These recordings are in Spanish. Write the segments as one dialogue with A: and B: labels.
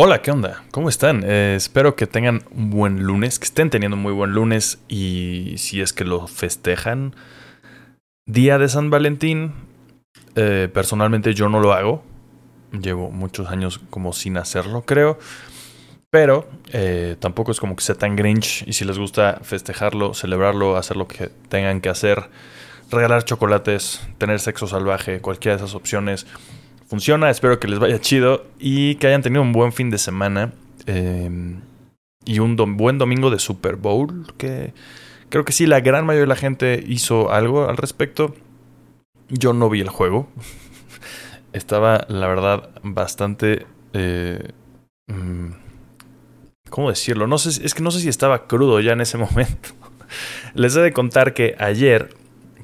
A: Hola, ¿qué onda? ¿Cómo están? Eh, espero que tengan un buen lunes, que estén teniendo un muy buen lunes y si es que lo festejan. Día de San Valentín, eh, personalmente yo no lo hago. Llevo muchos años como sin hacerlo, creo. Pero eh, tampoco es como que sea tan grinch y si les gusta festejarlo, celebrarlo, hacer lo que tengan que hacer, regalar chocolates, tener sexo salvaje, cualquiera de esas opciones funciona. Espero que les vaya chido y que hayan tenido un buen fin de semana. Em, y un buen domingo de Super Bowl. Que creo que sí, la gran mayoría de la gente hizo algo al respecto. Yo no vi el juego. Estaba, la verdad, bastante. Eh, mm, ¿Cómo decirlo? No sé, es que no sé si estaba crudo ya en ese momento. Les he de contar que ayer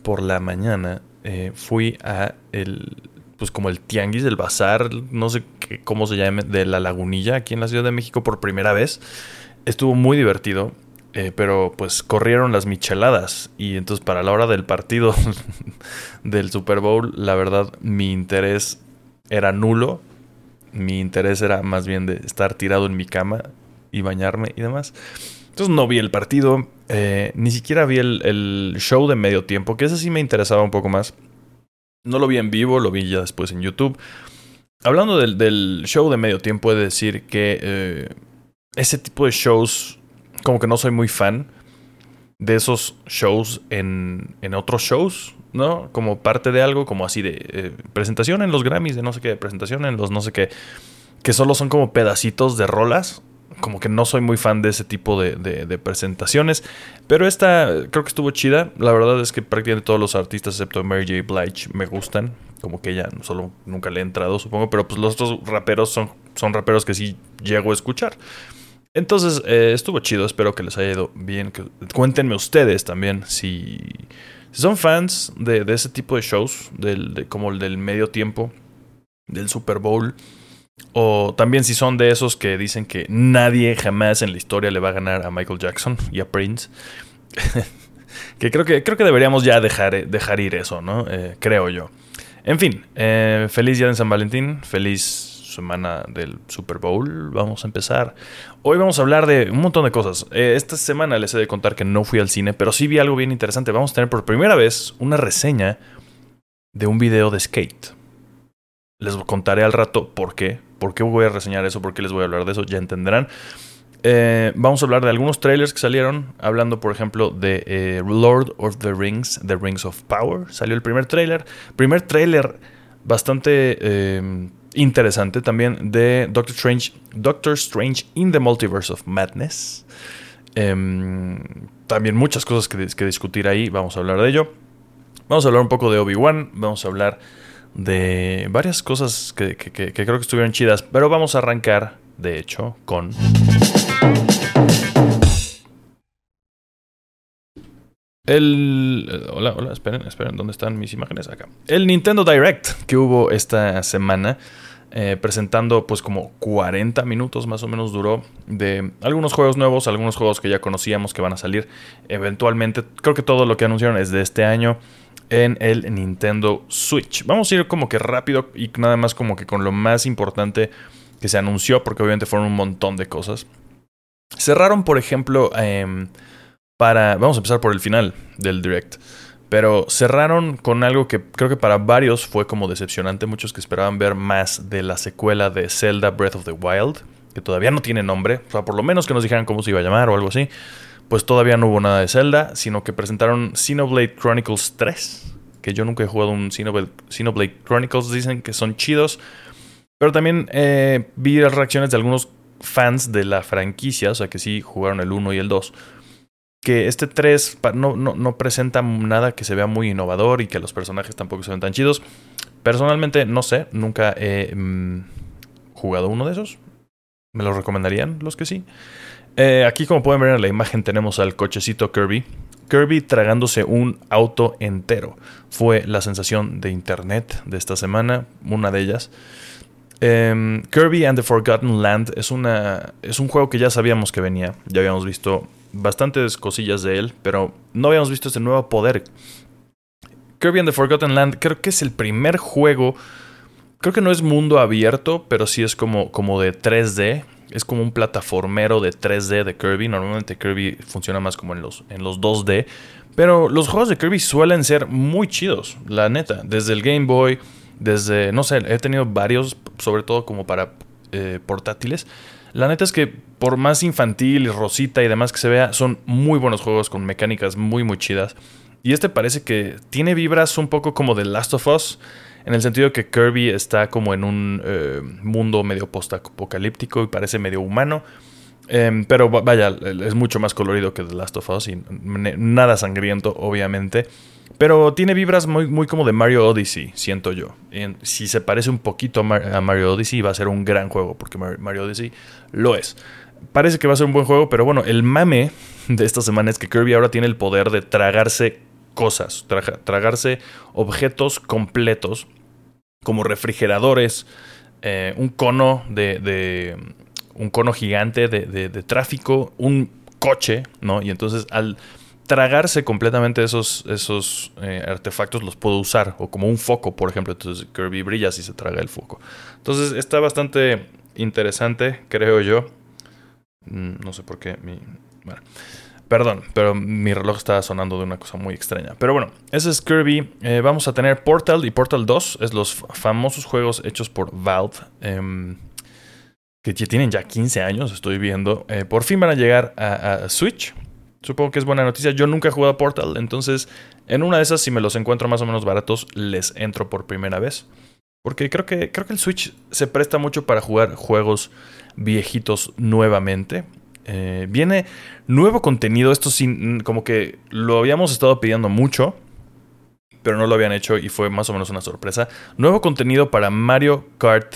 A: por la mañana eh, fui a el pues como el tianguis del bazar, no sé qué, cómo se llame, de la lagunilla aquí en la Ciudad de México por primera vez. Estuvo muy divertido, eh, pero pues corrieron las micheladas y entonces para la hora del partido del Super Bowl, la verdad mi interés era nulo. Mi interés era más bien de estar tirado en mi cama y bañarme y demás. Entonces no vi el partido, eh, ni siquiera vi el, el, show de medio tiempo, que ese sí me interesaba un poco más. No lo vi en vivo, lo vi ya después en YouTube. Hablando del, show de medio tiempo, he de decir que eh, ese tipo de shows, como que no soy muy fan de esos shows en, en otros shows, ¿no? Como parte de algo, como así de eh, presentación en los Grammys, de no sé qué, presentación en los no sé qué, que solo son como pedacitos de rolas como que no soy muy fan de ese tipo de, presentaciones. Pero esta creo que estuvo chida. La verdad es que prácticamente todos los artistas, excepto Mary J. Blige, me gustan. Como que ella solo nunca le he entrado, supongo. Pero pues los otros raperos son, son raperos que sí llego a escuchar. Entonces eh, estuvo chido. Espero que les haya ido bien. cuéntenme ustedes también si, son fans de, ese tipo de shows, del, como el del medio tiempo, del Super Bowl. O también si son de esos que dicen que nadie jamás en la historia le va a ganar a Michael Jackson y a Prince. que creo que creo que deberíamos ya dejar, dejar ir eso, ¿no? Eh, creo yo. En fin, eh, feliz día de San Valentín, feliz semana del Super Bowl. Vamos a empezar. Hoy vamos a hablar de un montón de cosas. Eh, esta semana les he de contar que no fui al cine, pero sí vi algo bien interesante. Vamos a tener por primera vez una reseña de un video de skate. Les contaré al rato por qué. ¿Por qué voy a reseñar eso? ¿Por qué les voy a hablar de eso? Ya entenderán. Eh, vamos a hablar de algunos trailers que salieron. Hablando, por ejemplo, de eh, Lord of the Rings, The Rings of Power. Salió el primer trailer. Primer trailer bastante eh, interesante también de Doctor Strange. Doctor Strange in the Multiverse of Madness. Em, también muchas cosas que, que discutir ahí. Vamos a hablar de ello. Vamos a hablar un poco de Obi-Wan. Vamos a hablar de varias cosas que, creo que estuvieron chidas, pero vamos a arrancar, de hecho, con... El. Eh, hola, hola, esperen, esperen, ¿dónde están mis imágenes? Acá. El Nintendo Direct que hubo esta semana, eh, presentando pues como 40 minutos más o menos duró de algunos juegos nuevos, algunos juegos que ya conocíamos que van a salir eventualmente. Creo que todo lo que anunciaron es de este año en el Nintendo Switch. Vamos a ir como que rápido y nada más como que con lo más importante que se anunció, porque obviamente fueron un montón de cosas. Cerraron, por ejemplo, em, para... Vamos a empezar por el final del Direct. Pero cerraron con algo que creo que para varios fue como decepcionante. Muchos que esperaban ver más de la secuela de Zelda Breath of the Wild, que todavía no tiene nombre. O sea, por lo menos que nos dijeran cómo se iba a llamar o algo así pues todavía no hubo nada de Zelda, sino que presentaron Xenoblade Chronicles 3, que yo nunca he jugado un Xenoblade, Chronicles, dicen que son chidos, pero también eh, vi las reacciones de algunos fans de la franquicia, o sea que sí jugaron el 1 y el 2, que este 3 no, no, presenta nada que se vea muy innovador y que los personajes tampoco se ven tan chidos. Personalmente no sé, nunca he mm, jugado uno de esos. ¿Me lo recomendarían los que sí? Eh, aquí como pueden ver en la imagen tenemos al cochecito Kirby. Kirby tragándose un auto entero. Fue la sensación de internet de esta semana, una de ellas. Em, Kirby and the Forgotten Land es, una, es un juego que ya sabíamos que venía. Ya habíamos visto bastantes cosillas de él, pero no habíamos visto este nuevo poder. Kirby and the Forgotten Land creo que es el primer juego creo que no es mundo abierto, pero sí es como, como de 3D. Es como un plataformero de 3D de Kirby. Normalmente Kirby funciona más como en los, en los 2D. Pero los juegos de Kirby suelen ser muy chidos, la neta. Desde el Game Boy, desde, no sé, he tenido varios, sobre todo como para eh, portátiles. La neta es que por más infantil y rosita y demás que se vea, son muy buenos juegos con mecánicas muy, muy chidas. Y este parece que tiene vibras un poco como The Last of Us, en el sentido que Kirby está como en un eh, mundo medio post-apocalíptico y parece medio humano. Em, pero vaya, es mucho más colorido que The Last of Us y nada sangriento, obviamente. Pero tiene vibras muy, muy como de Mario Odyssey, siento yo. si se parece un poquito a, Mario Odyssey, va a ser un gran juego, porque Mario Odyssey lo es. Parece que va a ser un buen juego, pero bueno, el mame de esta semana es que Kirby ahora tiene el poder de tragarse cosas, tragarse objetos completos, como refrigeradores, eh, un cono de un cono gigante de, tráfico, un coche, ¿no? Y entonces al tragarse completamente esos, esos eh, artefactos los puedo usar, o como un foco, por ejemplo. Entonces Kirby brilla si se traga el foco. Entonces está bastante interesante, creo yo. Mm, no sé por qué. Mi, bueno, perdón, pero mi reloj está sonando de una cosa muy extraña. Pero bueno, ese es Kirby. Eh, vamos a tener Portal y Portal 2, es los famosos juegos hechos por Valve. Em, que ya tienen ya 15 años, estoy viendo, eh, por fin van a llegar a, Switch. Supongo que es buena noticia. Yo nunca he jugado a Portal, entonces en una de esas, si me los encuentro más o menos baratos, les entro por primera vez. Porque creo que, creo que el Switch se presta mucho para jugar juegos viejitos nuevamente. Eh, viene nuevo contenido, esto sin, como que lo habíamos estado pidiendo mucho, pero no lo habían hecho y fue más o menos una sorpresa. Nuevo contenido para Mario Kart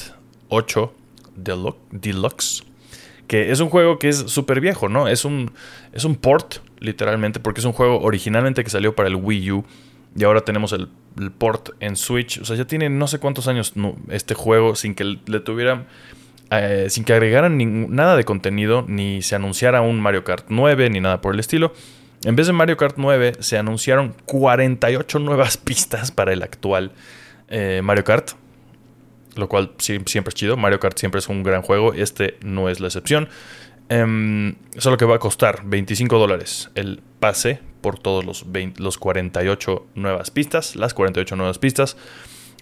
A: 8 Deluxe, que es un juego que es súper viejo, ¿no? Es un, es un port, literalmente, porque es un juego originalmente que salió para el Wii U y ahora tenemos el, port en Switch. O sea, ya tiene no sé cuántos años este juego sin que le tuvieran... Eh, sin que agregaran nada de contenido, ni se anunciara un Mario Kart 9, ni nada por el estilo. En vez de Mario Kart 9, se anunciaron 48 nuevas pistas para el actual eh, Mario Kart lo cual siempre es chido. Mario Kart siempre es un gran juego, este no es la excepción. Um, solo que va a costar 25 dólares el pase por todos los 48 nuevas pistas, las 48 nuevas pistas.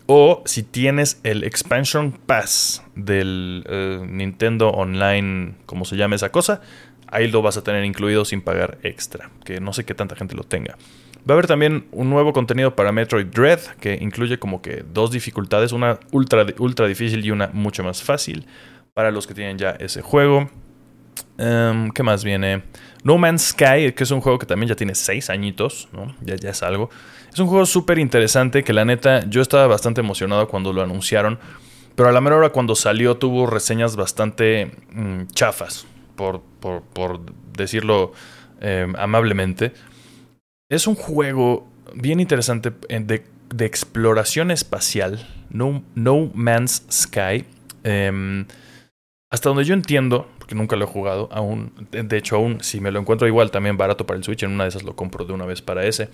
A: O si tienes el Expansion Pass del eh, Nintendo Online, como se llama esa cosa, ahí lo vas a tener incluido sin pagar extra. Que no sé qué tanta gente lo tenga. Va a haber también un nuevo contenido para Metroid Dread que incluye como que dos dificultades, una ultra, ultra difícil y una mucho más fácil para los que tienen ya ese juego. Em, ¿Qué más viene? No Man's Sky, que es un juego que también ya tiene seis añitos, ¿no? Ya, ya es algo. Es un juego súper interesante que la neta yo estaba bastante emocionado cuando lo anunciaron, pero a la mera hora cuando salió tuvo reseñas bastante mm, chafas, por, por, decirlo em, amablemente. Es un juego bien interesante de, exploración espacial, no, no Man's Sky. Em, hasta donde yo entiendo, porque nunca lo he jugado, aún, de hecho aún si me lo encuentro igual también barato para el Switch, en una de esas lo compro de una vez para ese.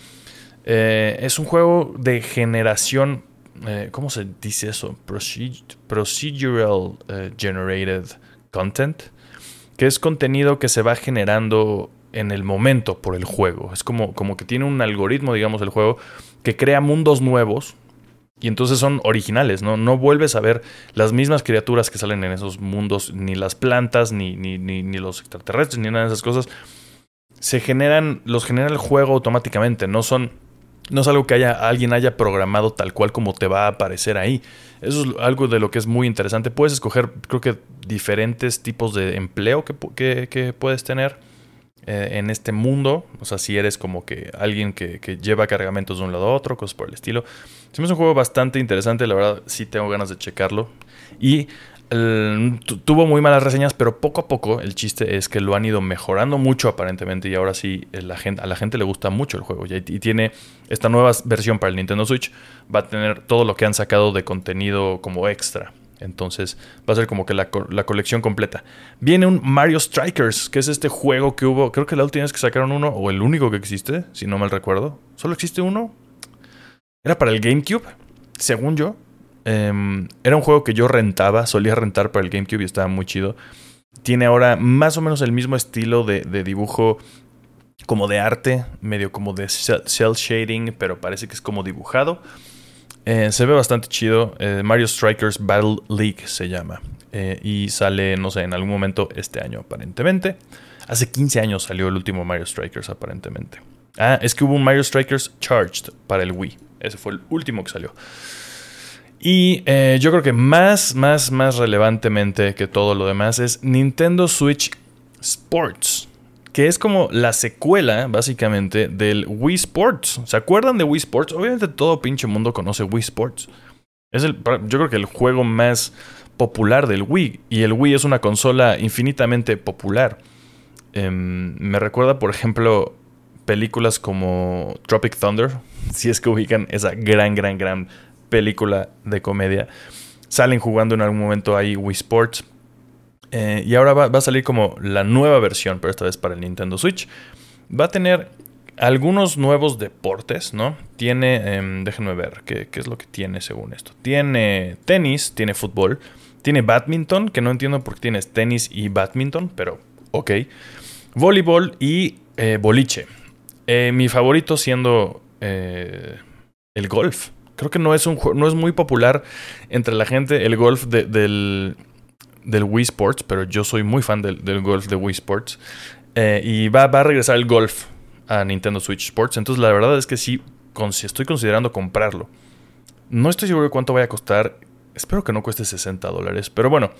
A: Eh, es un juego de generación, eh, ¿cómo se dice eso? procedural eh, Generated Content, que es contenido que se va generando en el momento por el juego. Es como, como que tiene un algoritmo, digamos, el juego, que crea mundos nuevos y entonces son originales, ¿no? No vuelves a ver las mismas criaturas que salen en esos mundos, ni las plantas, ni, ni, ni, ni los extraterrestres, ni nada de esas cosas. Se generan, los genera el juego automáticamente, no son no es algo que haya, alguien haya programado tal cual como te va a aparecer ahí. Eso es algo de lo que es muy interesante. Puedes escoger, creo que, diferentes tipos de empleo que, que, que puedes tener eh, en este mundo. O sea, si eres como que alguien que, lleva cargamentos de un lado a otro, cosas por el estilo. es un juego bastante interesante, la verdad sí tengo ganas de checarlo. Y tuvo muy malas reseñas, pero poco a poco el chiste es que lo han ido mejorando mucho aparentemente y ahora sí eh, a la gente le gusta mucho el juego. Y tiene esta nueva versión para el Nintendo Switch, va a tener todo lo que han sacado de contenido como extra. Entonces va a ser como que la, colección completa. Viene un Mario Strikers, que es este juego que hubo, creo que la última vez que sacaron uno, o el único que existe, si no mal recuerdo. ¿Solo existe uno? Era para el GameCube, según yo. Em, era un juego que yo rentaba, solía rentar para el GameCube y estaba muy chido. Tiene ahora más o menos el mismo estilo de, dibujo como de arte, medio como de cel shading, pero parece que es como dibujado. Eh, se ve bastante chido. Eh, Mario Strikers Battle League se llama. Eh, y sale, no sé, en algún momento este año aparentemente. Hace 15 años salió el último Mario Strikers aparentemente. Ah, es que hubo un Mario Strikers Charged para el Wii. Ese fue el último que salió. Y yo creo que más, más, más relevantemente que todo lo demás es Nintendo Switch Sports, que es como la secuela, básicamente, del Wii Sports. ¿Se acuerdan de Wii Sports? Obviamente todo pinche mundo conoce Wii Sports. Es el, yo creo que el juego más popular del Wii. Y el Wii es una consola infinitamente popular. Em, me recuerda, por ejemplo, películas como Tropic Thunder, si es que ubican esa gran, gran, gran película de comedia. Salen jugando en algún momento ahí Wii Sports. Eh, y ahora va, a salir como la nueva versión, pero esta vez para el Nintendo Switch. Va a tener algunos nuevos deportes, ¿no? Tiene, em, déjenme ver ¿qué, es lo que tiene según esto. Tiene tenis, tiene fútbol, tiene badminton, que no entiendo por qué tienes tenis y badminton, pero ok. Voleibol y eh, boliche. Eh, mi favorito siendo el golf. Creo que no es, un, no es muy popular entre la gente el golf del, del Wii Sports, pero yo soy muy fan del, golf de Wii Sports. Eh, y va, va, a regresar el golf a Nintendo Switch Sports. Entonces la verdad es que sí, estoy considerando comprarlo. No estoy seguro de cuánto vaya a costar. Espero que no cueste 60 dólares. Pero bueno,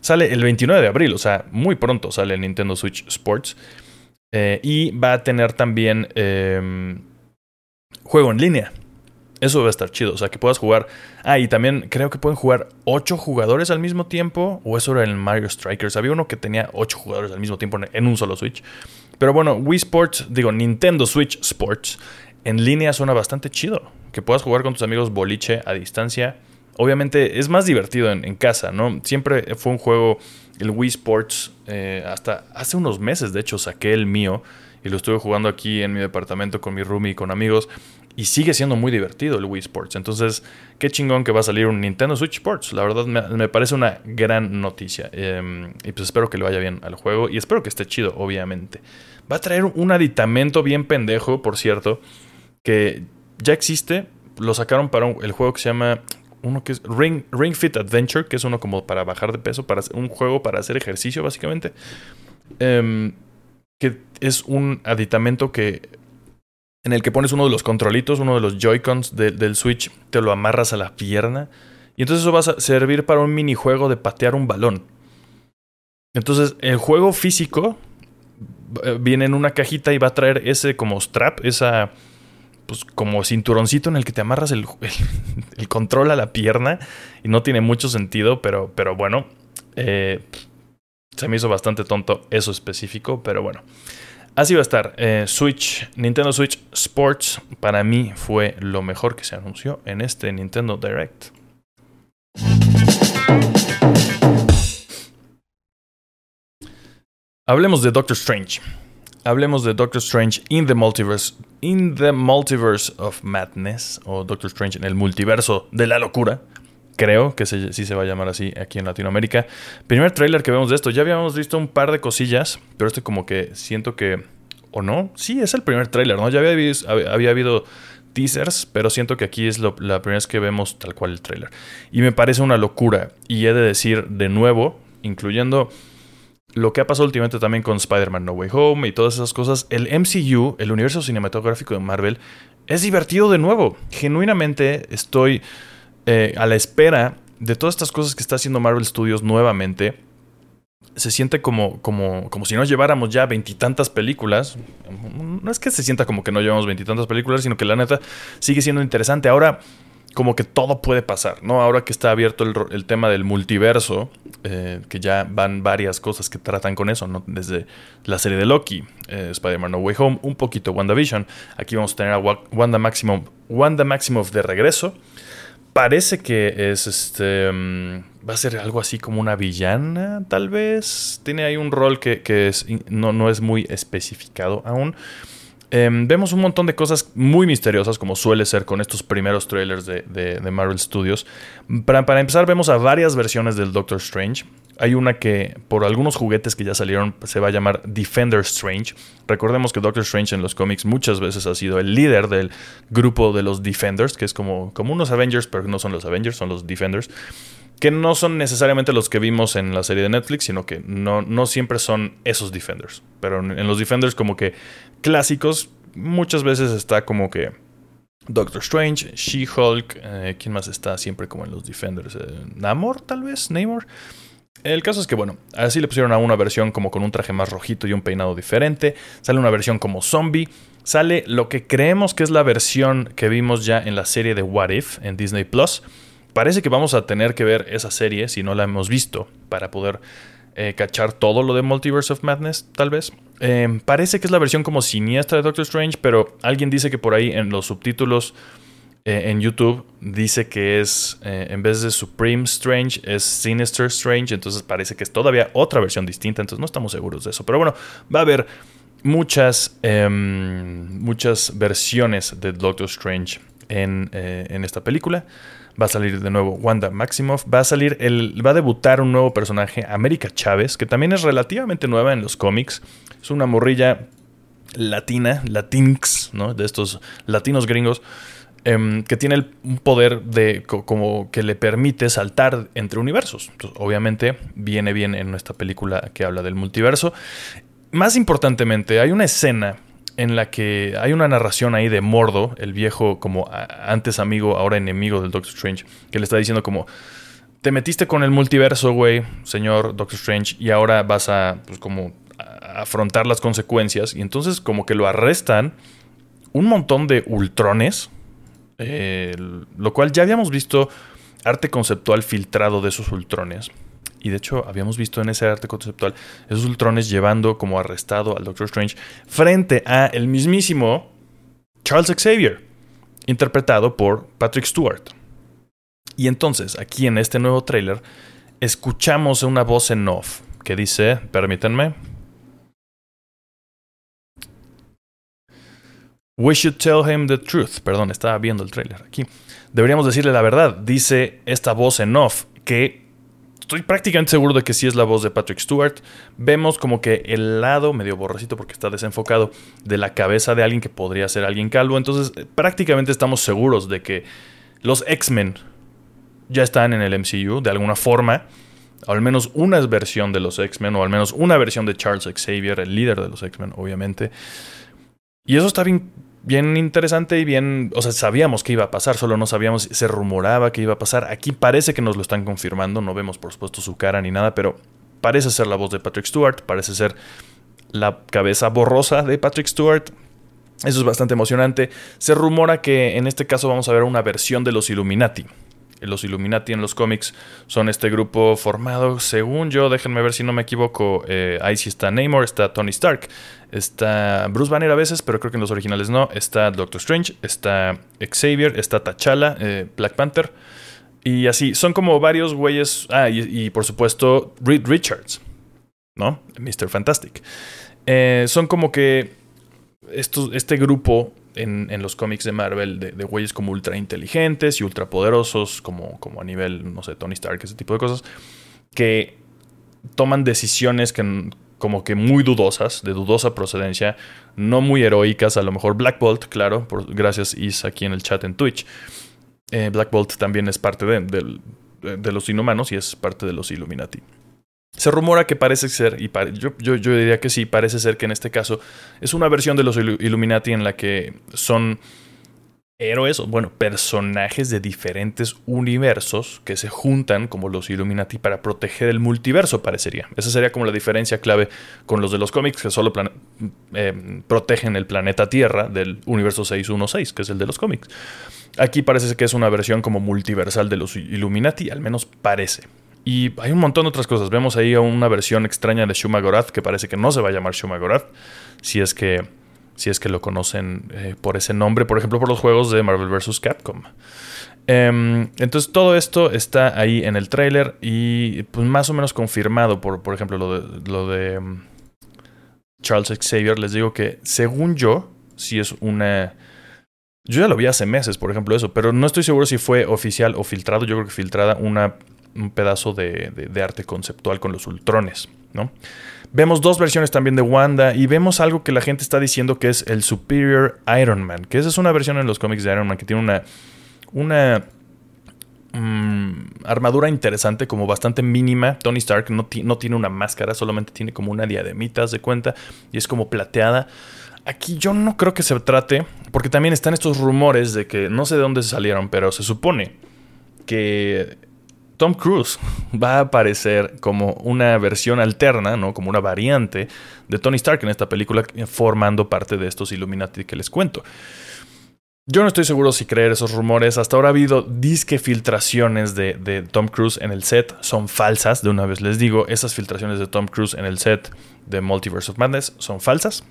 A: sale el 29 de abril, o sea, muy pronto sale el Nintendo Switch Sports. Eh, y va a tener también em, juego en línea. Eso va a estar chido. O sea, que puedas jugar. Ah, y también creo que pueden jugar 8 jugadores al mismo tiempo. O eso era en el Mario Strikers. Había uno que tenía 8 jugadores al mismo tiempo en un solo Switch. Pero bueno, Wii Sports, digo, Nintendo Switch Sports, en línea suena bastante chido. Que puedas jugar con tus amigos boliche a distancia. Obviamente es más divertido en, casa, ¿no? Siempre fue un juego, el Wii Sports, eh, hasta hace unos meses, de hecho, saqué el mío y lo estuve jugando aquí en mi departamento con mi roomie y con amigos. Y sigue siendo muy divertido el Wii Sports. Entonces, qué chingón que va a salir un Nintendo Switch Sports. La verdad me, parece una gran noticia. Em, y pues espero que le vaya bien al juego. Y espero que esté chido, obviamente. Va a traer un aditamento bien pendejo, por cierto. Que ya existe. Lo sacaron para el juego que se llama. Uno que es Ring, Ring Fit Adventure. Que es uno como para bajar de peso. Para, un juego para hacer ejercicio, básicamente. Em, que es un aditamento que en el que pones uno de los controlitos, uno de los Joy-Cons del Switch, te lo amarras a la pierna. Y entonces eso va a servir para un minijuego de patear un balón. Entonces, el juego físico eh, viene en una cajita y va a traer ese como strap, esa pues como cinturoncito en el que te amarras el, el, control a la pierna. Y no tiene mucho sentido, pero, pero bueno. Eh, se me hizo bastante tonto eso específico, pero bueno. Así va a estar. Eh, Switch, Nintendo Switch Sports, para mí fue lo mejor que se anunció en este Nintendo Direct. Hablemos de Doctor Strange. Hablemos de Doctor Strange in the Multiverse. In the Multiverse of Madness. O Doctor Strange en el multiverso de la locura creo que sí se va a llamar así aquí en Latinoamérica. Primer tráiler que vemos de esto, ya habíamos visto un par de cosillas, pero este como que siento que, o no, sí, es el primer tráiler, ¿no? Ya había, habido teasers, pero siento que aquí es la primera vez que vemos tal cual el tráiler. Y me parece una locura, y he de decir de nuevo, incluyendo lo que ha pasado últimamente también con Spider-Man No Way Home y todas esas cosas, el MCU, el universo cinematográfico de Marvel, es divertido de nuevo. Genuinamente estoy eh, a la espera de todas estas cosas que está haciendo Marvel Studios nuevamente, se siente como, como, como si nos lleváramos ya veintitantas películas. No es que se sienta como que no llevamos veintitantas películas, sino que la neta sigue siendo interesante. Ahora, como que todo puede pasar, ¿no? Ahora que está abierto el, tema del multiverso, eh, que ya van varias cosas que tratan con eso, ¿no? Desde la serie de Loki, eh, Spider-Man No Way Home, un poquito WandaVision. Aquí vamos a tener a Wanda Maximoff, Wanda Maximoff de regreso parece que es este. Mm, va a ser algo así como una villana, tal vez. Tiene ahí un rol que, es, no, no, es muy especificado aún. Em, vemos un montón de cosas muy misteriosas, como suele ser con estos primeros trailers de, Marvel Studios. Para, para, empezar, vemos a varias versiones del Doctor Strange. Hay una que, por algunos juguetes que ya salieron, se va a llamar Defender Strange. Recordemos que Doctor Strange en los cómics muchas veces ha sido el líder del grupo de los Defenders, que es como, como unos Avengers, pero no son los Avengers, son los Defenders que no son necesariamente los que vimos en la serie de Netflix, sino que no, no siempre son esos Defenders. Pero en los Defenders como que clásicos, muchas veces está como que Doctor Strange, She-Hulk, eh, ¿quién más está siempre como en los Defenders? Eh, Namor, tal vez, Namor. El caso es que, bueno, así le pusieron a una versión como con un traje más rojito y un peinado diferente. Sale una versión como zombie. Sale lo que creemos que es la versión que vimos ya en la serie de What If en Disney Plus. Parece que vamos a tener que ver esa serie si no la hemos visto para poder eh, cachar todo lo de Multiverse of Madness, tal vez. Em, parece que es la versión como siniestra de Doctor Strange, pero alguien dice que por ahí en los subtítulos eh, en YouTube dice que es, eh, en vez de Supreme Strange, es Sinister Strange, entonces parece que es todavía otra versión distinta, entonces no estamos seguros de eso. Pero bueno, va a haber muchas, em, muchas versiones de Doctor Strange en, en esta película. Va a salir de nuevo Wanda Maximoff. Va a salir el. Va a debutar un nuevo personaje, América Chávez, que también es relativamente nueva en los cómics. Es una morrilla latina, latinx, ¿no? De estos latinos gringos. Em, que tiene un poder de como que le permite saltar entre universos. obviamente viene bien en nuestra película que habla del multiverso. Más importantemente, hay una escena en la que hay una narración ahí de Mordo, el viejo como antes amigo, ahora enemigo del Doctor Strange, que le está diciendo como, te metiste con el multiverso, güey, señor Doctor Strange, y ahora vas a, pues como, afrontar las consecuencias. Y entonces como que lo arrestan un montón de ultrones, eh, lo cual ya habíamos visto arte conceptual filtrado de esos ultrones. Y de hecho, habíamos visto en ese arte conceptual esos ultrones llevando como arrestado al Doctor Strange frente a el mismísimo Charles Xavier, interpretado por Patrick Stewart. Y entonces, aquí en este nuevo tráiler, escuchamos una voz en off que dice, permítanme. We should tell him the truth. Perdón, estaba viendo el tráiler aquí. Deberíamos decirle la verdad. Dice esta voz en off que estoy prácticamente seguro de que sí es la voz de Patrick Stewart. Vemos como que el lado, medio borracito porque está desenfocado, de la cabeza de alguien que podría ser alguien calvo. Entonces, eh, prácticamente estamos seguros de que los X-Men ya están en el MCU de alguna forma. Al menos una versión de los X-Men, o al menos una versión de Charles Xavier, el líder de los X-Men, obviamente. Y eso está bien bien interesante y bien, o sea, sabíamos que iba a pasar, solo no sabíamos, se rumoraba que iba a pasar. Aquí parece que nos lo están confirmando, no vemos por supuesto su cara ni nada, pero parece ser la voz de Patrick Stewart, parece ser la cabeza borrosa de Patrick Stewart. Eso es bastante emocionante. Se rumora que en este caso vamos a ver una versión de los Illuminati los Illuminati en los cómics son este grupo formado, según yo, déjenme ver si no me equivoco, eh, ahí sí está Namor, está Tony Stark, está Bruce Banner a veces, pero creo que en los originales no, está Doctor Strange, está Xavier, está T'Challa, eh, Black Panther, y así, son como varios güeyes, ah, y, por supuesto Reed Richards, ¿no? Mr. Fantastic. Eh, son como que estos, este grupo en, los cómics de Marvel de, güeyes como ultra inteligentes y ultra poderosos, como, como a nivel, no sé, Tony Stark, ese tipo de cosas, que toman decisiones que como que muy dudosas, de dudosa procedencia, no muy heroicas, a lo mejor Black Bolt, claro, gracias Is aquí en el chat en Twitch. Eh, Black Bolt también es parte de los inhumanos y es parte de los Illuminati. Se rumora que parece ser, y yo, yo, yo, diría que sí, parece ser que en este caso es una versión de los Illuminati en la que son héroes, o bueno, personajes de diferentes universos que se juntan como los Illuminati para proteger el multiverso, parecería. Esa sería como la diferencia clave con los de los cómics que solo eh, protegen el planeta Tierra del universo 616, que es el de los cómics. Aquí parece que es una versión como multiversal de los Illuminati, al menos parece. Y hay un montón de otras cosas. Vemos ahí una versión extraña de Shumagorath que parece que no se va a llamar Shumagorath. Si es que, si es que lo conocen eh, por ese nombre, por ejemplo, por los juegos de Marvel vs. Capcom. Em, entonces todo esto está ahí en el tráiler y pues más o menos confirmado por, por ejemplo, lo de, lo de em, Charles Xavier. Les digo que según yo, si es una... Yo ya lo vi hace meses, por ejemplo, eso, pero no estoy seguro si fue oficial o filtrado. Yo creo que filtrada una, un pedazo de, de arte conceptual con los ultrones, ¿no? Vemos dos versiones también de Wanda y vemos algo que la gente está diciendo que es el Superior Iron Man, que esa es una versión en los cómics de Iron Man que tiene una, una mm, armadura interesante, como bastante mínima. Tony Stark no, no, tiene una máscara, solamente tiene como una diademita, de cuenta, y es como plateada. Aquí yo no creo que se trate, porque también están estos rumores de que no sé de dónde se salieron, pero se supone que Tom Cruise va a aparecer como una versión alterna, ¿no? Como una variante de Tony Stark en esta película, formando parte de estos Illuminati que les cuento. Yo no estoy seguro si creer esos rumores. Hasta ahora ha habido disque filtraciones de, de, Tom Cruise en el set. Son falsas, de una vez les digo. Esas filtraciones de Tom Cruise en el set de Multiverse of Madness son falsas.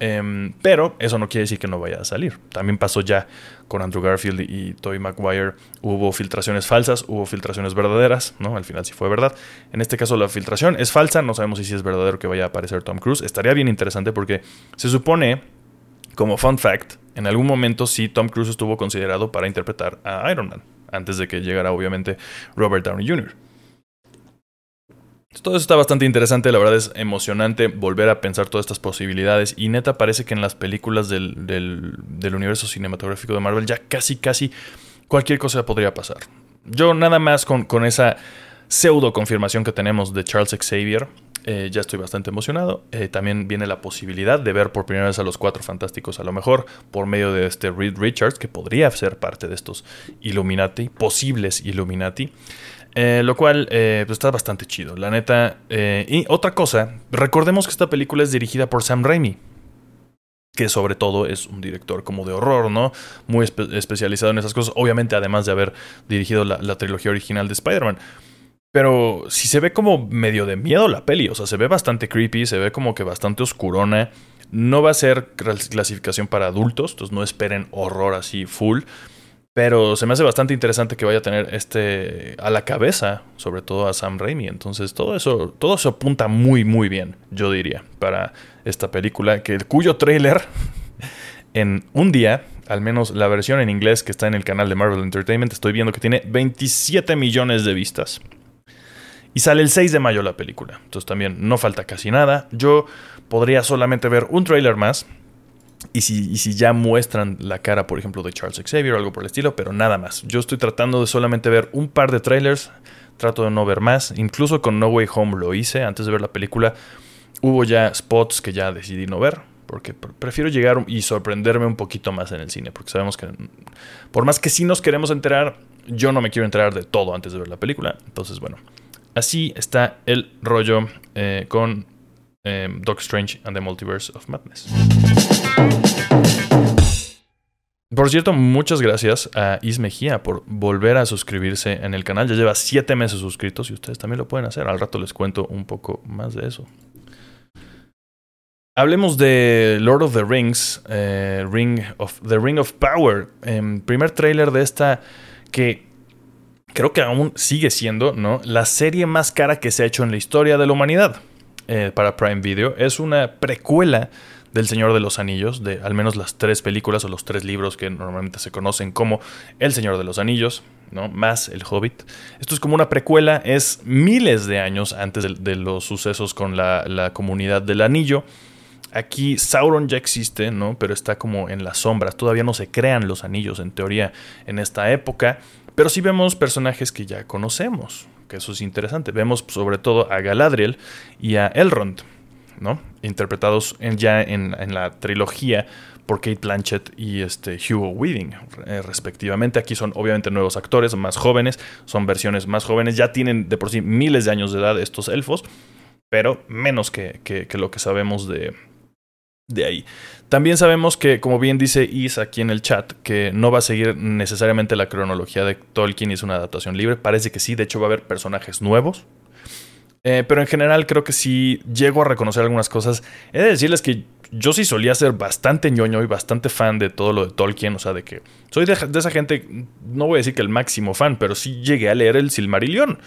A: Em, pero eso no quiere decir que no vaya a salir. También pasó ya con Andrew Garfield y Tobey Maguire. Hubo filtraciones falsas, hubo filtraciones verdaderas, ¿no? Al final sí fue verdad. En este caso la filtración es falsa, no sabemos si es verdadero que vaya a aparecer Tom Cruise. Estaría bien interesante porque se supone, como fun fact, en algún momento sí Tom Cruise estuvo considerado para interpretar a Iron Man, antes de que llegara obviamente Robert Downey Jr. Todo eso está bastante interesante, la verdad es emocionante volver a pensar todas estas posibilidades y neta parece que en las películas del, del, universo cinematográfico de Marvel ya casi casi cualquier cosa podría pasar. Yo nada más con, con esa pseudo confirmación que tenemos de Charles Xavier, eh, ya estoy bastante emocionado. Eh, también viene la posibilidad de ver por primera vez a los cuatro fantásticos, a lo mejor por medio de este Reed Richards, que podría ser parte de estos Illuminati, posibles Illuminati. Eh, lo cual pues está bastante chido, la neta. y otra cosa, recordemos que esta película es dirigida por Sam Raimi, que sobre todo es un director como de horror, ¿no? Muy especializado en esas cosas, obviamente además de haber dirigido la, la trilogía original de Spider-Man. Pero si se ve como medio de miedo la peli, o sea, se ve bastante creepy, se ve como que bastante oscurona. No va a ser clasificación para adultos, entonces no esperen horror así full. Pero se me hace bastante interesante que vaya a tener este a la cabeza, sobre todo a Sam Raimi. Entonces todo eso, todo eso apunta muy, muy bien, yo diría, para esta película, que cuyo trailer en un día, al menos la versión en inglés que está en el canal de Marvel Entertainment, estoy viendo que tiene 27 millones de vistas. Y sale el 6 de mayo la película. Entonces también no falta casi nada. Yo podría solamente ver un tráiler más. Y si, si, ya muestran la cara, por ejemplo, de Charles Xavier o algo por el estilo, pero nada más. Yo estoy tratando de solamente ver un par de trailers. Trato de no ver más. Incluso con No Way Home lo hice antes de ver la película. Hubo ya spots que ya decidí no ver. Porque prefiero llegar y sorprenderme un poquito más en el cine. Porque sabemos que, por más que sí nos queremos enterar, yo no me quiero enterar de todo antes de ver la película. Entonces, bueno, Así está el rollo eh, con eh, Doctor Strange and the Multiverse of Madness. Por cierto, muchas gracias a Is Mejía por volver a suscribirse en el canal. Ya lleva siete meses suscritos y ustedes también lo pueden hacer. Al rato les cuento un poco más de eso. Hablemos de Lord of the Rings, eh, Ring of, The Ring of Power. Em, primer tráiler de esta que creo que aún sigue siendo ¿no? la serie más cara que se ha hecho en la historia de la humanidad eh, para Prime Video. Es una precuela del Señor de los Anillos, de al menos las tres películas o los tres libros que normalmente se conocen como El Señor de los Anillos, ¿no? más El Hobbit. Esto es como una precuela, es miles de años antes de, los sucesos con la, la, comunidad del anillo. Aquí Sauron ya existe, ¿no? Pero está como en las sombras. Todavía no se crean los anillos, en teoría, en esta época. Pero sí vemos personajes que ya conocemos, que eso es interesante. Vemos sobre todo a Galadriel y a Elrond, ¿no? Interpretados ya en, la trilogía por Kate Blanchett y este Hugo Weaving, eh, respectivamente. Aquí son obviamente nuevos actores, más jóvenes, son versiones más jóvenes, ya tienen de por sí miles de años de edad estos elfos, pero menos que lo que sabemos de, de ahí. También sabemos que, como bien dice Is aquí en el chat, que no va a seguir necesariamente la cronología de Tolkien y es una adaptación libre. Parece que sí, de hecho va a haber personajes nuevos. Eh, pero en general creo que sí llego a reconocer algunas cosas. He de decirles que yo sí solía ser bastante ñoño y bastante fan de todo lo de Tolkien. O sea, de que soy de, esa gente, no voy a decir que el máximo fan, pero sí llegué a leer el Silmarillion.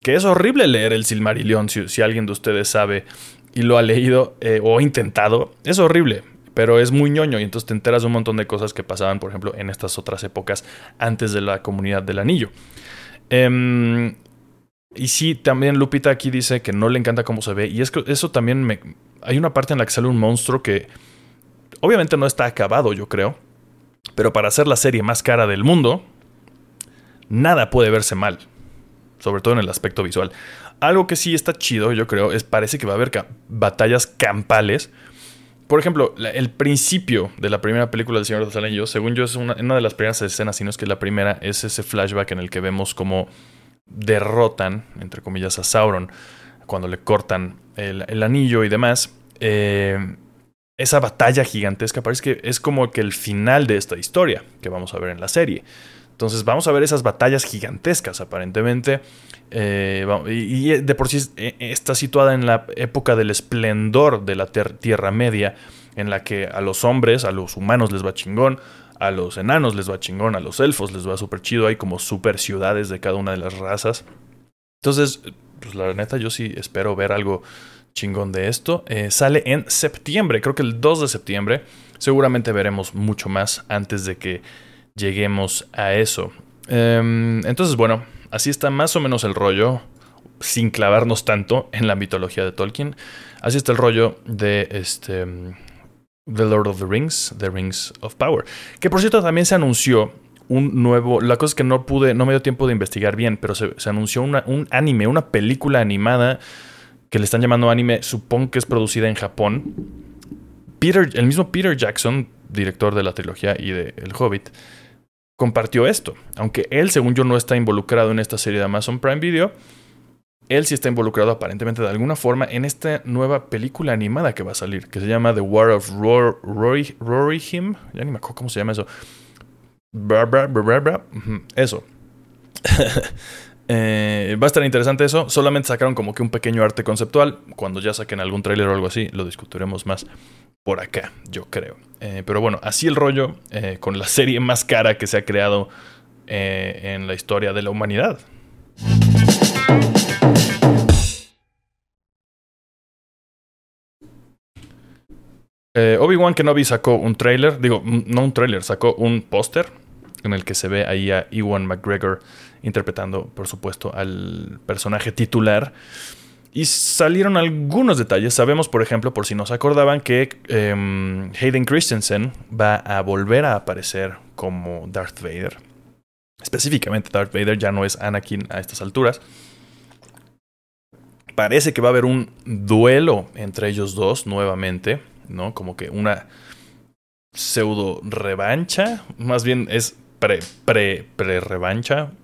A: Que es horrible leer el Silmarillion si, si alguien de ustedes sabe y lo ha leído eh, o intentado, es horrible. pero es muy ñoño y entonces te enteras de un montón de cosas que pasaban, por ejemplo, en estas otras épocas antes de la comunidad del anillo. Em, y sí, también Lupita aquí dice que no le encanta cómo se ve. Y es que eso también me. Hay una parte en la que sale un monstruo que. Obviamente no está acabado, yo creo. Pero para hacer la serie más cara del mundo, nada puede verse mal. Sobre todo en el aspecto visual. Algo que sí está chido, yo creo, es parece que va a haber batallas campales. Por ejemplo, el principio de la primera película del Señor de los Anillos, según yo, es una, de las primeras escenas, si no es que la primera, es ese flashback en el que vemos como derrotan, entre comillas, a Sauron cuando le cortan el, anillo y demás. Eh, esa batalla gigantesca parece que es como que el final de esta historia que vamos a ver en la serie. Entonces vamos a ver esas batallas gigantescas aparentemente. Eh, y, de por sí eh, está situada en la época del esplendor de la Tierra Media, en la que a los hombres, a los humanos les va chingón, a los enanos les va chingón, a los elfos les va súper chido. Hay como super ciudades de cada una de las razas. Entonces, pues la neta, yo sí espero ver algo chingón de esto. Eh, sale en septiembre, creo que el 2 de septiembre. Seguramente veremos mucho más antes de que lleguemos a eso. Em, entonces, bueno, así está más o menos el rollo, sin clavarnos tanto en la mitología de Tolkien. Así está el rollo de este The Lord of the Rings, The Rings of Power. Que por cierto también se anunció un nuevo. La cosa es que no pude, no me dio tiempo de investigar bien, pero se, anunció un anime, una película animada que le están llamando anime, supongo que es producida en Japón. Peter, el mismo Peter Jackson, director de la trilogía y de El Hobbit, compartió esto. Aunque él, según yo, no está involucrado en esta serie de Amazon Prime Video él sí está involucrado aparentemente de alguna forma en esta nueva película animada que va a salir, que se llama The War of Rory, Him. Ya ni me acuerdo cómo se llama eso. Eso. Eh, va a estar interesante eso. Solamente sacaron como que un pequeño arte conceptual. Cuando ya saquen algún tráiler o algo así, lo discutiremos más por acá, yo creo. Eh, pero bueno, así el rollo eh, con la serie más cara que se ha creado en la historia de la humanidad. Obi-Wan Kenobi sacó un trailer, digo, no un trailer, sacó un póster en el que se ve ahí a Ewan McGregor interpretando, por supuesto, al personaje titular. Y salieron algunos detalles. Sabemos, por ejemplo, por si no se acordaban, que em, Hayden Christensen va a volver a aparecer como Darth Vader. Específicamente, Darth Vader ya no es Anakin a estas alturas. Parece que va a haber un duelo entre ellos dos nuevamente. ¿no? Como que una pseudo revancha, más bien es pre, pre, pre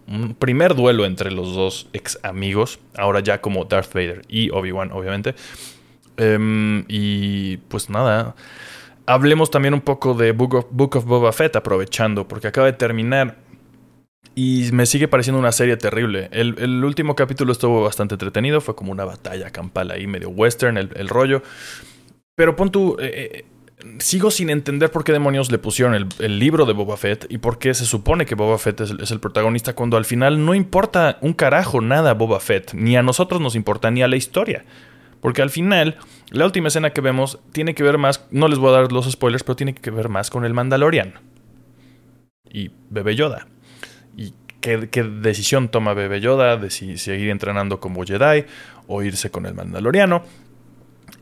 A: un primer duelo entre los dos ex amigos, ahora ya como Darth Vader y Obi-Wan, obviamente. Em, y pues nada, hablemos también un poco de Book of, Book of Boba Fett, aprovechando, porque acaba de terminar y me sigue pareciendo una serie terrible. El, último capítulo estuvo bastante entretenido, fue como una batalla campal ahí, medio western, el, el rollo. Pero pon tú, eh, eh, sigo sin entender por qué demonios le pusieron el, libro de Boba Fett y por qué se supone que Boba Fett es el, protagonista cuando al final no importa un carajo nada Boba Fett, ni a nosotros nos importa, ni a la historia. Porque al final, la última escena que vemos tiene que ver más, no les voy a dar los spoilers, pero tiene que ver más con el Mandalorian. Y Bebe Yoda. Y qué, decisión toma Bebe Yoda de si seguir entrenando como Jedi o irse con el Mandaloriano.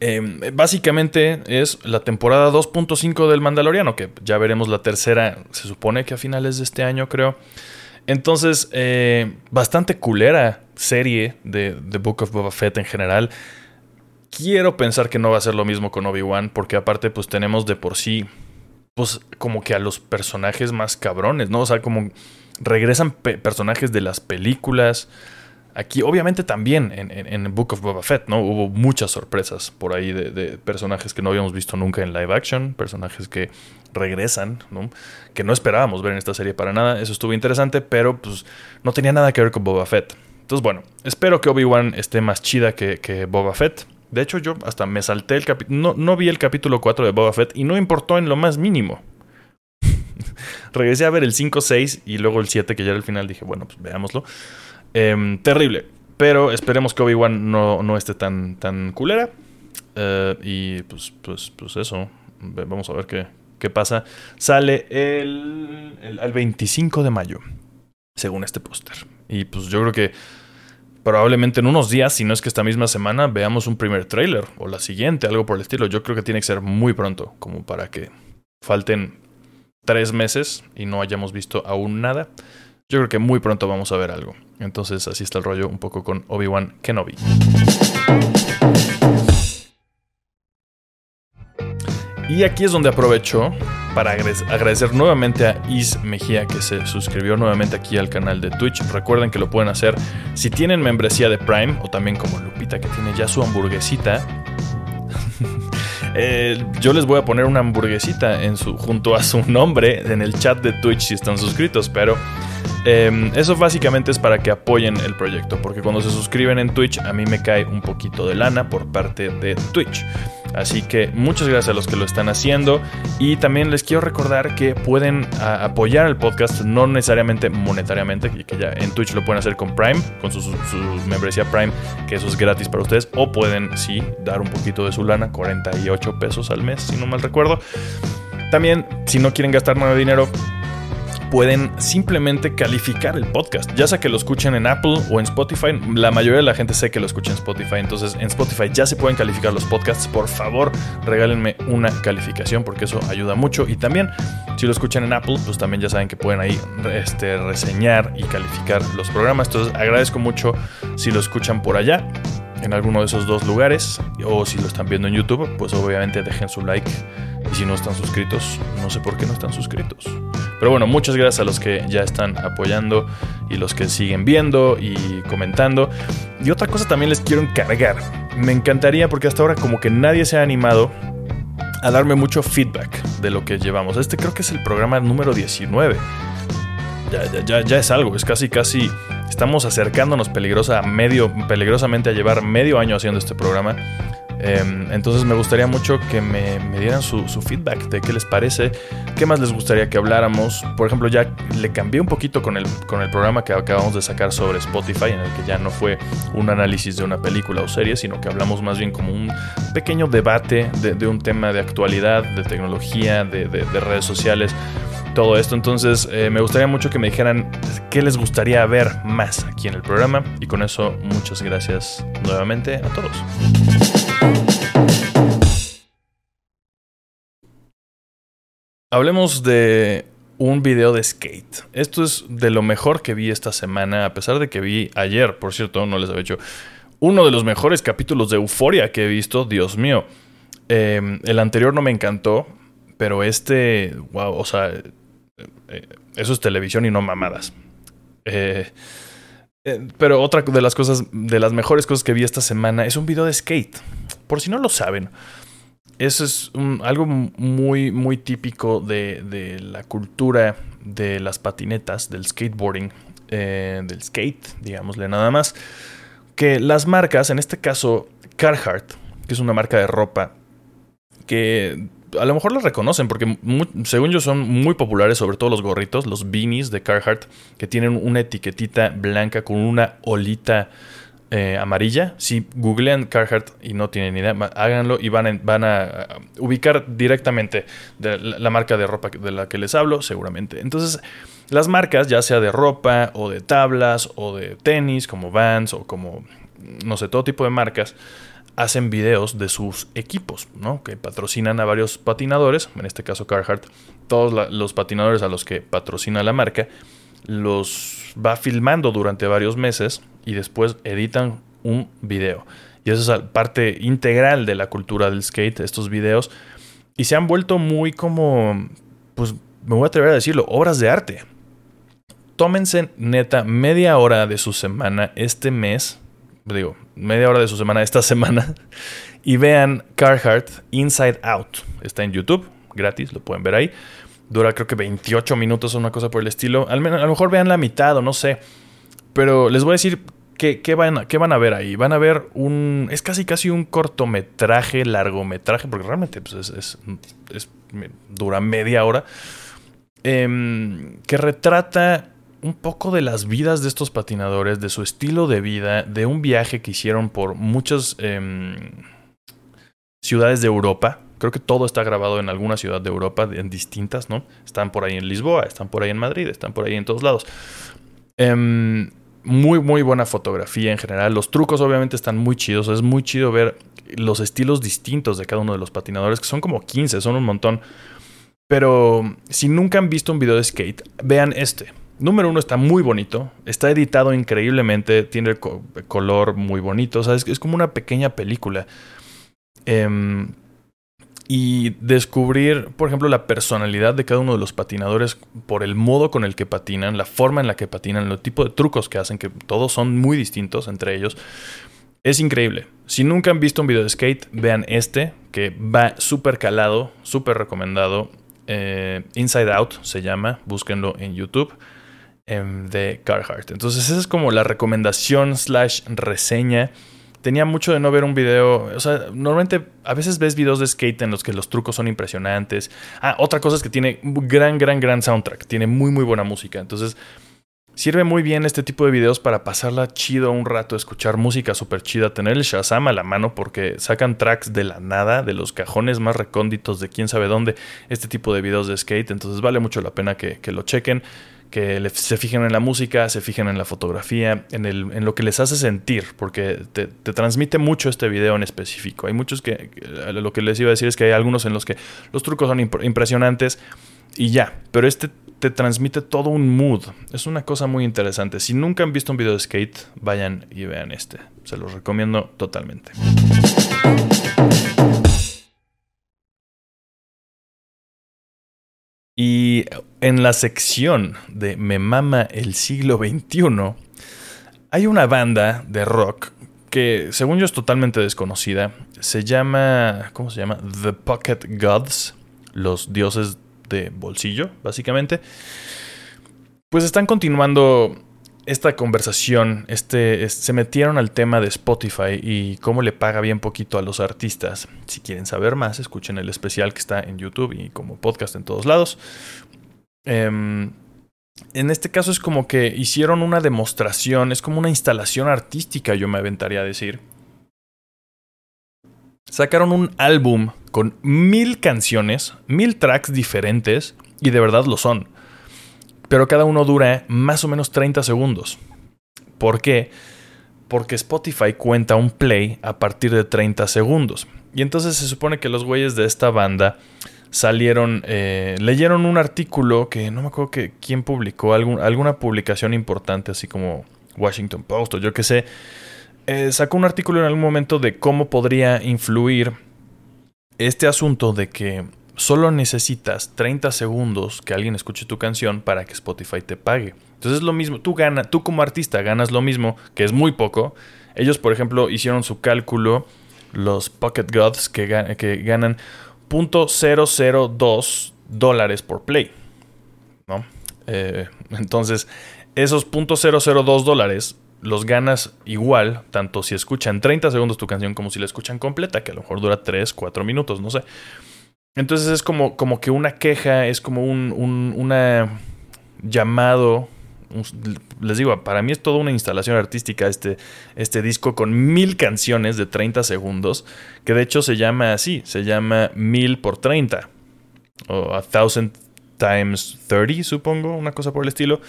A: Em, básicamente es la temporada 2.5 del Mandaloriano, que ya veremos la tercera, se supone que a finales de este año creo. Entonces, eh, bastante culera serie de The Book of Boba Fett en general. Quiero pensar que no va a ser lo mismo con Obi-Wan, porque aparte pues tenemos de por sí, pues como que a los personajes más cabrones, ¿no? O sea, como regresan personajes de las películas. Aquí, obviamente, también en, en, Book of Boba Fett, ¿no? Hubo muchas sorpresas por ahí de, personajes que no habíamos visto nunca en live action, personajes que regresan, ¿no? Que no esperábamos ver en esta serie para nada. Eso estuvo interesante, pero pues no tenía nada que ver con Boba Fett. Entonces, bueno, espero que Obi-Wan esté más chida que, que, Boba Fett. De hecho, yo hasta me salté el capítulo. No, no vi el capítulo 4 de Boba Fett y no importó en lo más mínimo. Regresé a ver el 5, 6 y luego el 7, que ya era el final. Dije, bueno, pues veámoslo. Em, terrible. Pero esperemos que Obi-Wan no, no, esté tan, tan culera. Eh, y pues, pues, pues eso. Vamos a ver qué, qué pasa. Sale el, el, 25 de mayo, según este póster. Y pues yo creo que probablemente en unos días, si no es que esta misma semana, veamos un primer trailer o la siguiente, algo por el estilo. Yo creo que tiene que ser muy pronto, como para que falten tres meses y no hayamos visto aún nada. Yo creo que muy pronto vamos a ver algo. Entonces así está el rollo un poco con Obi-Wan Kenobi. Y aquí es donde aprovecho para agradecer nuevamente a Is Mejía que se suscribió nuevamente aquí al canal de Twitch. Recuerden que lo pueden hacer si tienen membresía de Prime o también como Lupita que tiene ya su hamburguesita. Eh, yo les voy a poner una hamburguesita junto a su nombre en el chat de Twitch si están suscritos, pero Em, eso básicamente es para que apoyen el proyecto, porque cuando se suscriben en Twitch a mí me cae un poquito de lana por parte de Twitch. Así que muchas gracias a los que lo están haciendo y también les quiero recordar que pueden apoyar el podcast no necesariamente monetariamente, que ya en Twitch lo pueden hacer con Prime, con su, membresía Prime, que eso es gratis para ustedes, o pueden sí dar un poquito de su lana, 48 pesos al mes, si no mal recuerdo. También, si no quieren gastar de dinero, pueden simplemente calificar el podcast, ya sea que lo escuchen en Apple o en Spotify. La mayoría de la gente sé que lo escucha en Spotify, entonces en Spotify ya se pueden calificar los podcasts. Por favor, regálenme una calificación porque eso ayuda mucho. Y también, si lo escuchan en Apple, pues también ya saben que pueden ahí este, reseñar y calificar los programas. Entonces agradezco mucho si lo escuchan por allá en alguno de esos dos lugares o si lo están viendo en YouTube, pues obviamente dejen su like y si no están suscritos, no sé por qué no están suscritos. Pero bueno, muchas gracias a los que ya están apoyando y los que siguen viendo y comentando. Y otra cosa también les quiero encargar. Me encantaría porque hasta ahora como que nadie se ha animado a darme mucho feedback de lo que llevamos. Este creo que es el programa número 19. Ya, ya, ya, ya es algo, es casi, casi estamos acercándonos peligrosa, medio, peligrosamente a llevar medio año haciendo este programa. Em, entonces me gustaría mucho que me, dieran su, feedback de qué les parece, qué más les gustaría que habláramos. Por ejemplo, ya le cambié un poquito con el, con el programa que acabamos de sacar sobre Spotify, en el que ya no fue un análisis de una película o serie, sino que hablamos más bien como un pequeño debate de, un tema de actualidad, de tecnología, de, redes sociales todo esto. Entonces, eh, me gustaría mucho que me dijeran qué les gustaría ver más aquí en el programa. Y con eso, muchas gracias nuevamente a todos. Hablemos de un video de skate. Esto es de lo mejor que vi esta semana, a pesar de que vi ayer, por cierto, no les había hecho uno de los mejores capítulos de Euforia que he visto, Dios mío. Em, el anterior no me encantó, pero este, wow, o sea, eh, eso es televisión y no mamadas. Eh, eh, pero otra de las cosas, de las mejores cosas que vi esta semana es un video de skate. Por si no lo saben, eso es algo muy, muy típico de, la cultura de las patinetas, del skateboarding, eh, del skate, digámosle nada más. Que las marcas, en este caso Carhartt, que es una marca de ropa, que a lo mejor las reconocen porque según yo son muy populares, sobre todo los gorritos, los beanies de Carhartt, que tienen una etiquetita blanca con una olita eh, amarilla. Si googlean Carhartt y no tienen idea, háganlo y van a, van a ubicar directamente la, marca de ropa de la que les hablo, seguramente. Entonces, las marcas, ya sea de ropa o de tablas o de tenis, como Vans o como, no sé, todo tipo de marcas, hacen videos de sus equipos, ¿no? Que patrocinan a varios patinadores, en este caso Carhartt, todos los patinadores a los que patrocina la marca, los va filmando durante varios meses y después editan un video. Y eso es parte integral de la cultura del skate, estos videos. Y se han vuelto muy como, pues me voy a atrever a decirlo, obras de arte. Tómense neta media hora de su semana este mes digo, media hora de su semana esta semana y vean Carhartt Inside Out. Está en YouTube, gratis, lo pueden ver ahí. Dura creo que 28 minutos o una cosa por el estilo. Al menos, a lo mejor vean la mitad o no sé. Pero les voy a decir qué, van, qué van a ver ahí. Van a ver un... Es casi casi un cortometraje, largometraje, porque realmente pues, es, dura media hora. Em, que retrata un poco de las vidas de estos patinadores, de su estilo de vida, de un viaje que hicieron por muchas em, ciudades de Europa, Creo que todo está grabado en alguna ciudad de Europa, en distintas, ¿no? Están por ahí en Lisboa, están por ahí en Madrid, están por ahí en todos lados. Em, muy, muy buena fotografía en general. Los trucos obviamente están muy chidos. Es muy chido ver los estilos distintos de cada uno de los patinadores, que son como 15, son un montón. Pero si nunca han visto un video de skate, vean este. Número uno está muy bonito, está editado increíblemente, tiene color muy bonito, o sea, es, como una pequeña película. Em, y descubrir, por ejemplo, la personalidad de cada uno de los patinadores por el modo con el que patinan, la forma en la que patinan, el tipo de trucos que hacen, que todos son muy distintos entre ellos, es increíble. Si nunca han visto un video de skate, vean este, que va súper calado, súper recomendado. Eh, Inside Out se llama, búsquenlo en YouTube. Em, de Carhartt. Entonces esa es como la recomendación slash reseña. Tenía mucho de no ver un video, o sea, normalmente a veces ves videos de skate en los que los trucos son impresionantes. Ah, otra cosa es que tiene gran, gran, gran soundtrack, tiene muy, muy buena música. Entonces sirve muy bien este tipo de videos para pasarla chido un rato, escuchar música súper chida, tener el Shazam a la mano porque sacan tracks de la nada, de los cajones más recónditos de quién sabe dónde, este tipo de videos de skate. Entonces vale mucho la pena que, que lo chequen que se fijen en la música, se fijen en la fotografía, en, el, en lo que les hace sentir, porque te, transmite mucho este video en específico. Hay muchos que, lo que les iba a decir es que hay algunos en los que los trucos son impresionantes y ya, pero este te transmite todo un mood. Es una cosa muy interesante. Si nunca han visto un video de skate, vayan y vean este. Se los recomiendo totalmente. Y en la sección de Me Mama el siglo XXI, hay una banda de rock que, según yo, es totalmente desconocida. Se llama. ¿Cómo se llama? The Pocket Gods. Los dioses de bolsillo, básicamente. Pues están continuando esta conversación, este, se metieron al tema de Spotify y cómo le paga bien poquito a los artistas. Si quieren saber más, escuchen el especial que está en YouTube y como podcast en todos lados. Em, en este caso es como que hicieron una demostración, es como una instalación artística, yo me aventaría a decir. Sacaron un álbum con mil canciones, mil tracks diferentes, y de verdad lo son pero cada uno dura más o menos 30 segundos. ¿Por qué? Porque Spotify cuenta un play a partir de 30 segundos. Y entonces se supone que los güeyes de esta banda salieron, eh, leyeron un artículo que no me acuerdo que, quién publicó, alguna publicación importante, así como Washington Post o yo qué sé, eh, sacó un artículo en algún momento de cómo podría influir este asunto de que solo necesitas 30 segundos que alguien escuche tu canción para que Spotify te pague. Entonces es lo mismo, tú ganas, tú como artista ganas lo mismo, que es muy poco. Ellos, por ejemplo, hicieron su cálculo, los Pocket Gods, que, que ganan .002 dólares por play. Eh, entonces, esos .002 dólares los ganas igual, tanto si escuchan 30 segundos tu canción como si la escuchan completa, que a lo mejor dura 3, 4 minutos, no sé. Entonces es como, como que una queja, es como un, un una llamado. les digo, para mí es toda una instalación artística este, este disco con mil canciones de 30 segundos, que de hecho se llama así, se llama mil por 30, o a thousand times 30, supongo, una cosa por el estilo.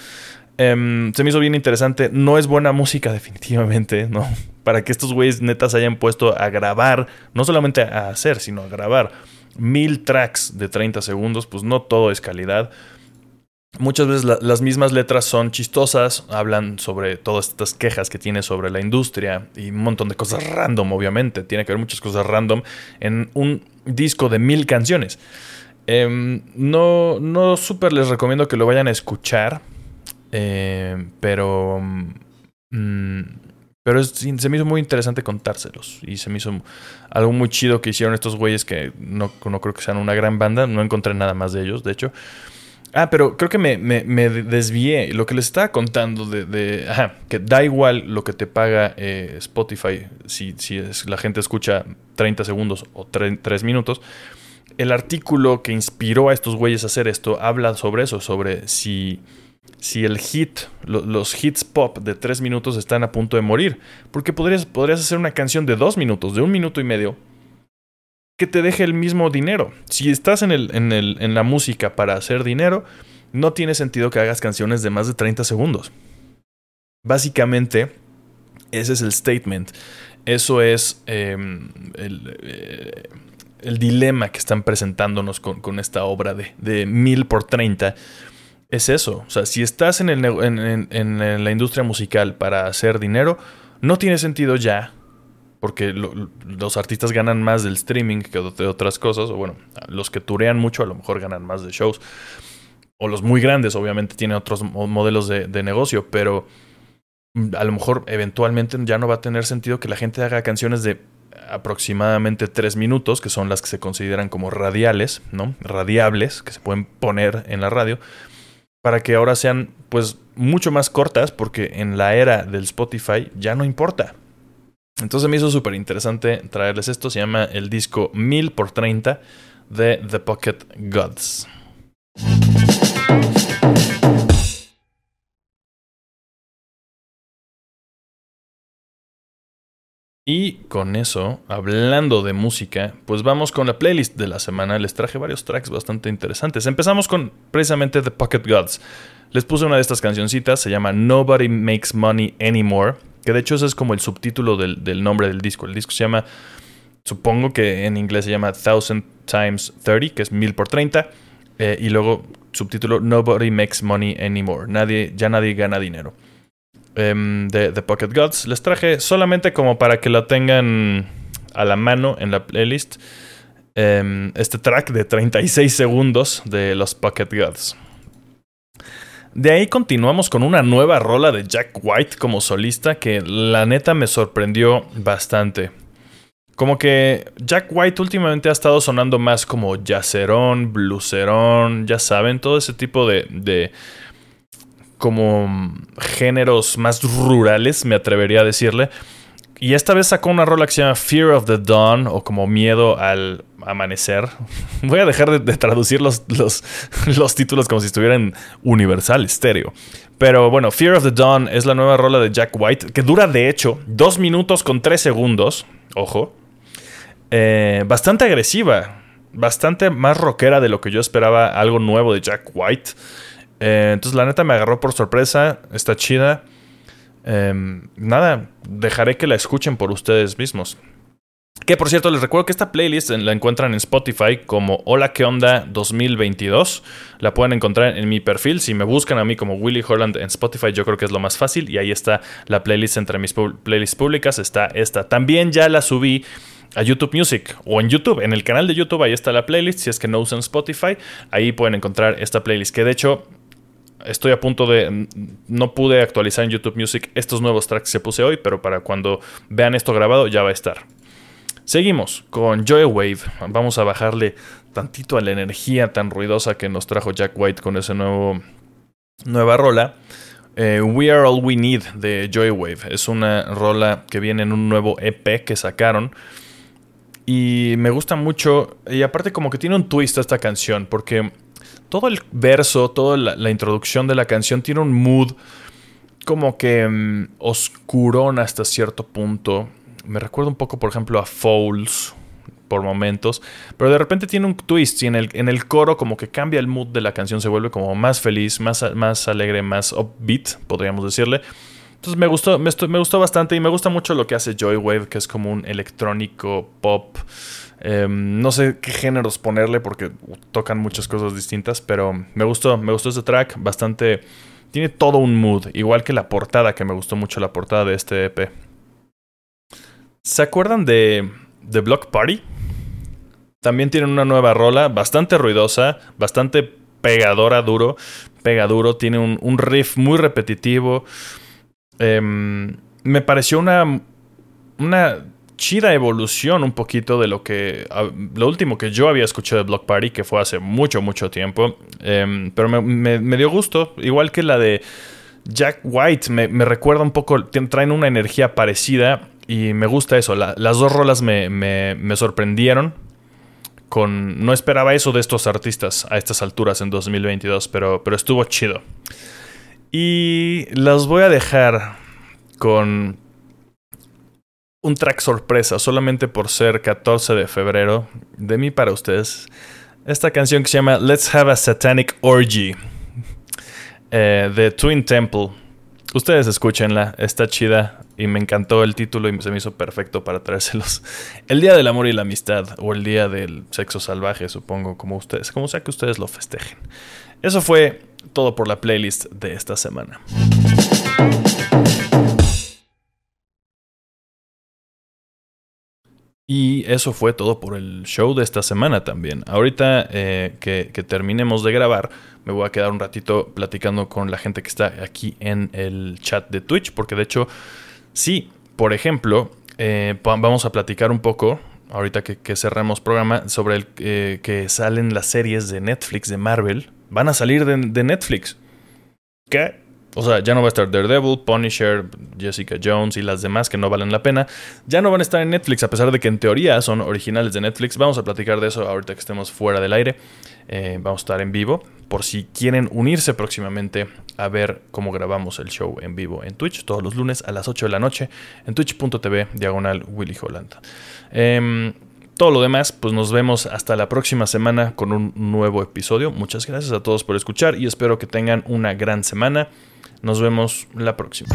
A: Em, se me hizo bien interesante. No es buena música, definitivamente, ¿no? Para que estos güeyes netas hayan puesto a grabar, no solamente a hacer, sino a grabar mil tracks de 30 segundos, pues no todo es calidad. Muchas veces las mismas letras son chistosas, hablan sobre todas estas quejas que tiene sobre la industria y un montón de cosas random, obviamente. Tiene que haber muchas cosas random en un disco de mil canciones. Em, no, no súper les recomiendo que lo vayan a escuchar, eh, pero mm, pero se me hizo muy interesante contárselos. Y se me hizo algo muy chido que hicieron estos güeyes que no, no creo que sean una gran banda. No encontré nada más de ellos, de hecho. Ah, pero creo que me, me, desvié. Lo que les estaba contando de, Ajá, que da igual lo que te paga eh, Spotify si, si la gente escucha 30 segundos o 3 minutos. El artículo que inspiró a estos güeyes a hacer esto habla sobre eso, sobre si si el hit, los hits pop de tres minutos están a punto de morir. Porque podrías, podrías hacer una canción de dos minutos, de un minuto y medio, que te deje el mismo dinero. Si estás en, el, en, el, en la música para hacer dinero, no tiene sentido que hagas canciones de más de 30 segundos. Básicamente, ese es el statement. Eso es em, eh, el, dilema que están presentándonos con, esta obra de, de mil por 30. Es eso. O sea, si estás en, el, en, la industria musical para hacer dinero, no tiene sentido ya. Porque los artistas ganan más del streaming que de otras cosas. O bueno, los que turean mucho a lo mejor ganan más de shows. O los muy grandes, obviamente, tienen otros modelos de, de negocio. Pero a lo mejor eventualmente ya no va a tener sentido que la gente haga canciones de aproximadamente tres minutos, que son las que se consideran como radiales, ¿no? Radiables, que se pueden poner en la radio, para que ahora sean pues mucho más cortas, porque en la era del Spotify ya no importa. Entonces me hizo súper interesante traerles esto, se llama el disco 1000 por 30 de The Pocket Gods. Y con eso, hablando de música, pues vamos con la playlist de la semana. Les traje varios tracks bastante interesantes. Empezamos con precisamente The Pocket Gods. Les puse una de estas cancioncitas, se llama Nobody Makes Money Anymore, que de hecho ese es como el subtítulo del, nombre del disco. El disco se llama, supongo que en inglés se llama Thousand Times 30, que es mil por 30, eh, y luego subtítulo Nobody Makes Money Anymore. Nadie, ya nadie gana dinero. Em, de, The Pocket Gods. Les traje solamente como para que lo tengan a la mano en la playlist. Em, este track de 36 segundos de los Pocket Gods. De ahí continuamos con una nueva rola de Jack White como solista que la neta me sorprendió bastante. Como que Jack White últimamente ha estado sonando más como jazerón, blueserón, ya saben, todo ese tipo de, como géneros más rurales, me atrevería a decirle. Y esta vez sacó una rola que se llama Fear of the Dawn o como Miedo al Amanecer. Voy a dejar de, traducir los, los, los, títulos como si estuvieran universal, estéreo. Pero bueno, Fear of the Dawn es la nueva rola de Jack White que dura de hecho dos minutos con tres segundos. Ojo. Eh, bastante agresiva. Bastante más rockera de lo que yo esperaba algo nuevo de Jack White. Eh, entonces, la neta me agarró por sorpresa. Está chida. Em, nada, dejaré que la escuchen por ustedes mismos. Que por cierto, les recuerdo que esta playlist la encuentran en Spotify como Hola que onda 2022. La pueden encontrar en mi perfil. Si me buscan a mí como Willy Holland en Spotify, yo creo que es lo más fácil. Y ahí está la playlist entre mis playlists públicas. Está esta. También ya la subí a YouTube Music o en YouTube, en el canal de YouTube, ahí está la playlist. Si es que no usan Spotify, ahí pueden encontrar esta playlist. Que de hecho, estoy a punto de. No pude actualizar en YouTube Music estos nuevos tracks que puse hoy, pero para cuando vean esto grabado ya va a estar. Seguimos con Wave. Vamos a bajarle tantito a la energía tan ruidosa que nos trajo Jack White con ese nuevo nueva rola. Eh, We Are All We Need de Wave. Es una rola que viene en un nuevo EP que sacaron. Y me gusta mucho. Y aparte, como que tiene un twist esta canción. Porque todo el verso, toda la, introducción de la canción tiene un mood como que mm, oscurón hasta cierto punto. Me recuerda un poco, por ejemplo, a Fouls por momentos, pero de repente tiene un twist y en el, en el coro como que cambia el mood de la canción, se vuelve como más feliz, más, más alegre, más upbeat, podríamos decirle. Entonces me gustó, me, gustó bastante y me gusta mucho lo que hace Joywave, que es como un electrónico pop Em, no sé qué géneros ponerle porque tocan muchas cosas distintas, pero me gustó, me gustó este track, bastante... Tiene todo un mood, igual que la portada, que me gustó mucho la portada de este EP. ¿Se acuerdan de The Block Party? También tienen una nueva rola, bastante ruidosa, bastante pegadora, duro, pegaduro, tiene un, riff muy repetitivo. Em, me pareció una, una chida evolución un poquito de lo que. Lo último que yo había escuchado de Block Party, que fue hace mucho, mucho tiempo. Em, pero me, dio gusto. Igual que la de Jack White, me, recuerda un poco. Traen una energía parecida y me gusta eso. las dos rolas me, sorprendieron. Con, no esperaba eso de estos artistas a estas alturas en 2022, pero, pero estuvo chido. Y las voy a dejar con un track sorpresa, solamente por ser 14 de febrero, de mí para ustedes. Esta canción que se llama Let's Have a Satanic Orgy eh, de Twin Temple. Ustedes escúchenla, está chida y me encantó el título y se me hizo perfecto para traérselos. El Día del Amor y la Amistad o el Día del Sexo Salvaje, supongo, como ustedes, como sea que ustedes lo festejen. Eso fue todo por la playlist de esta semana. Y eso fue todo por el show de esta semana también. Ahorita eh, que, terminemos de grabar, me voy a quedar un ratito platicando con la gente que está aquí en el chat de Twitch, porque de hecho, sí, por ejemplo, eh, vamos a platicar un poco, ahorita que, cerramos programa, sobre el eh, que salen las series de Netflix, de Marvel. Van a salir de, Netflix. ¿Qué? O sea, ya no va a estar Daredevil, Punisher, Jessica Jones y las demás que no valen la pena. Ya no van a estar en Netflix, a pesar de que en teoría son originales de Netflix. Vamos a platicar de eso ahorita que estemos fuera del aire. Eh, vamos a estar en vivo. Por si quieren unirse próximamente a ver cómo grabamos el show en vivo en Twitch, todos los lunes a las 8 de la noche, en twitch.tv, diagonal Willy Holland. Em, todo lo demás, pues nos vemos hasta la próxima semana con un nuevo episodio. Muchas gracias a todos por escuchar y espero que tengan una gran semana. Nos vemos la próxima.